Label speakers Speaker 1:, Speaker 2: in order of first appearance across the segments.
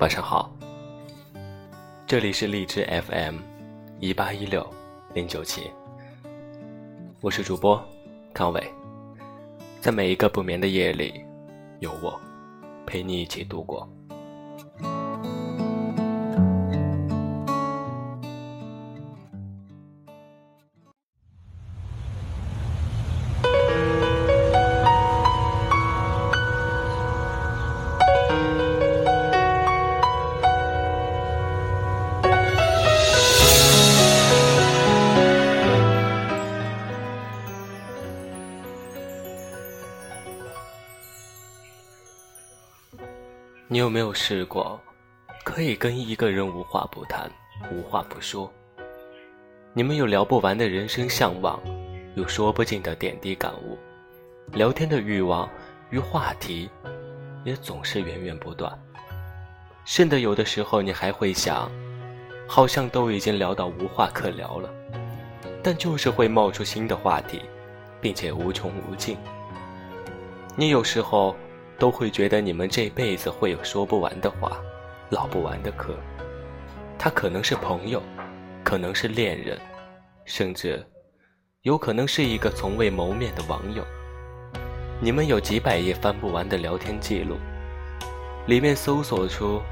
Speaker 1: 晚上好，这里是荔枝 FM 一八一六零九七，我是主播康伟，在每一个不眠的夜里，有我陪你一起度过。你有没有试过，可以跟一个人无话不谈、无话不说？你们有聊不完的人生向往，有说不尽的点滴感悟，聊天的欲望与话题也总是源源不断。甚至有的时候，你还会想，好像都已经聊到无话可聊了，但就是会冒出新的话题，并且无穷无尽。你有时候。都会觉得你们这辈子会有说不完的话，唠不完的嗑。他可能是朋友，可能是恋人，甚至有可能是一个从未谋面的网友。你们有几百页翻不完的聊天记录，里面搜索出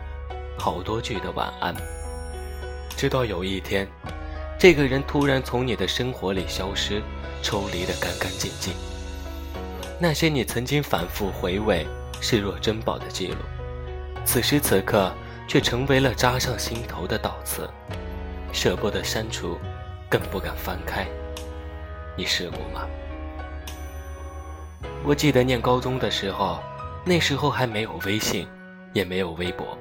Speaker 1: 好多句的晚安。直到有一天，这个人突然从你的生活里消失，抽离的干干净净。那些你曾经反复回味。视若珍宝的记录，此时此刻却成为了扎上心头的倒刺，舍不得删除，更不敢翻开。你试过吗？我记得念高中的时候，那时候还没有微信，也没有微博，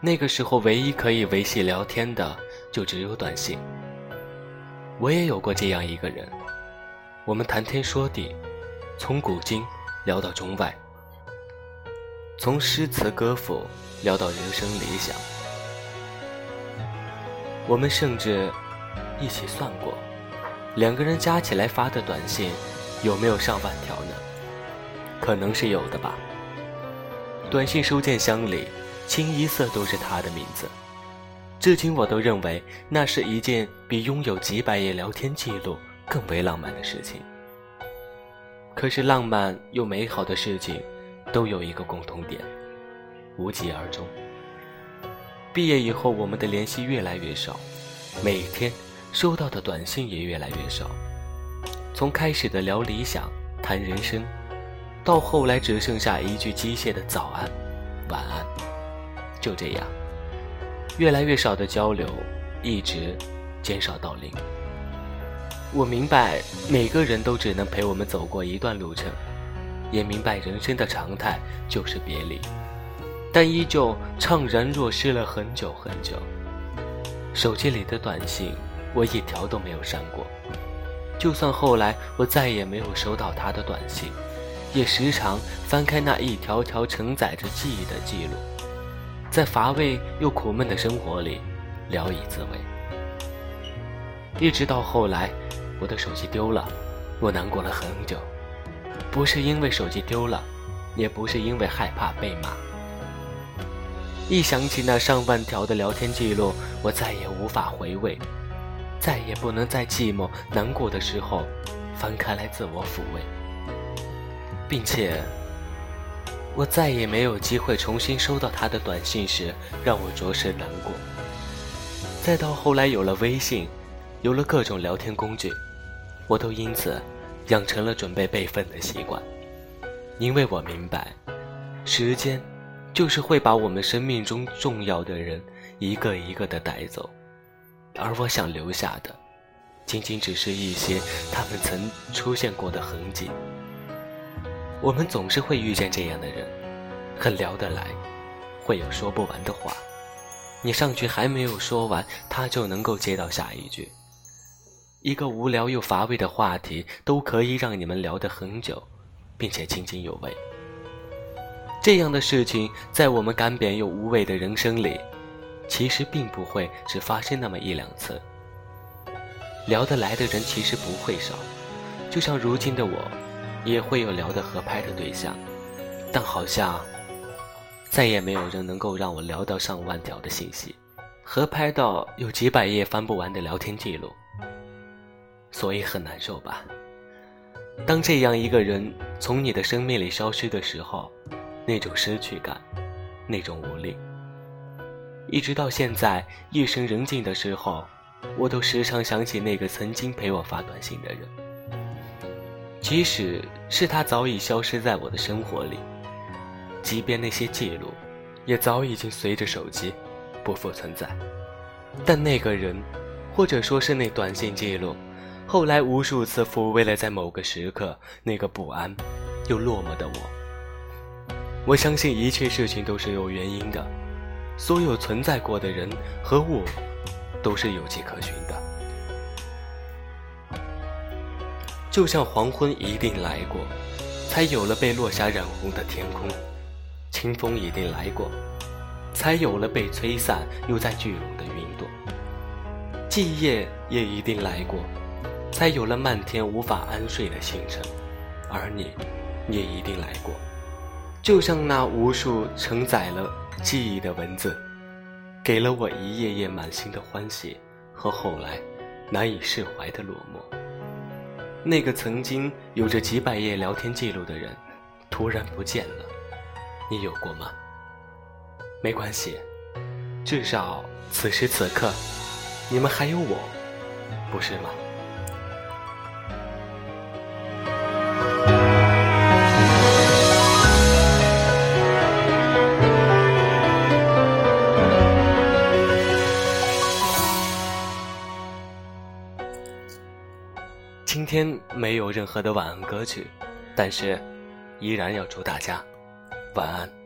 Speaker 1: 那个时候唯一可以维系聊天的就只有短信。我也有过这样一个人，我们谈天说地，从古今聊到中外。从诗词歌赋聊到人生理想，我们甚至一起算过，两个人加起来发的短信有没有上万条呢？可能是有的吧。短信收件箱里清一色都是他的名字，至今我都认为那是一件比拥有几百页聊天记录更为浪漫的事情。可是浪漫又美好的事情。都有一个共同点，无疾而终。毕业以后，我们的联系越来越少，每天收到的短信也越来越少。从开始的聊理想、谈人生，到后来只剩下一句机械的早安、晚安，就这样，越来越少的交流，一直减少到零。我明白，每个人都只能陪我们走过一段路程。也明白人生的常态就是别离，但依旧怅然若失了很久很久。手机里的短信，我一条都没有删过。就算后来我再也没有收到他的短信，也时常翻开那一条条承载着记忆的记录，在乏味又苦闷的生活里聊以自慰。一直到后来，我的手机丢了，我难过了很久。不是因为手机丢了，也不是因为害怕被骂。一想起那上万条的聊天记录，我再也无法回味，再也不能在寂寞难过的时候翻开来自我抚慰，并且，我再也没有机会重新收到他的短信时让我着实难过。再到后来有了微信，有了各种聊天工具，我都因此。养成了准备备份的习惯，因为我明白，时间就是会把我们生命中重要的人一个一个的带走，而我想留下的，仅仅只是一些他们曾出现过的痕迹。我们总是会遇见这样的人，很聊得来，会有说不完的话，你上句还没有说完，他就能够接到下一句。一个无聊又乏味的话题，都可以让你们聊得很久，并且津津有味。这样的事情，在我们干瘪又无味的人生里，其实并不会只发生那么一两次。聊得来的人其实不会少，就像如今的我，也会有聊得合拍的对象，但好像再也没有人能够让我聊到上万条的信息，合拍到有几百页翻不完的聊天记录，所以很难受吧？当这样一个人从你的生命里消失的时候，那种失去感，那种无力，一直到现在夜深人静的时候，我都时常想起那个曾经陪我发短信的人，即使是他早已消失在我的生活里。即便那些记录，也早已经随着手机不复存在，但那个人，或者说是那短信记录，后来无数次抚慰了在某个时刻那个不安又落寞的我。我相信一切事情都是有原因的，所有存在过的人和物，都是有迹可循的。就像黄昏一定来过，才有了被落霞染红的天空。清风一定来过，才有了被吹散又在聚拢的云朵；季夜也一定来过，才有了漫天无法安睡的星辰。而你，也一定来过，就像那无数承载了记忆的文字，给了我一页页满心的欢喜和后来难以释怀的落寞。那个曾经有着几百页聊天记录的人，突然不见了。你有过吗？没关系，至少此时此刻，你们还有我，不是吗？天没有任何的晚安歌曲，但是依然要祝大家。晚安。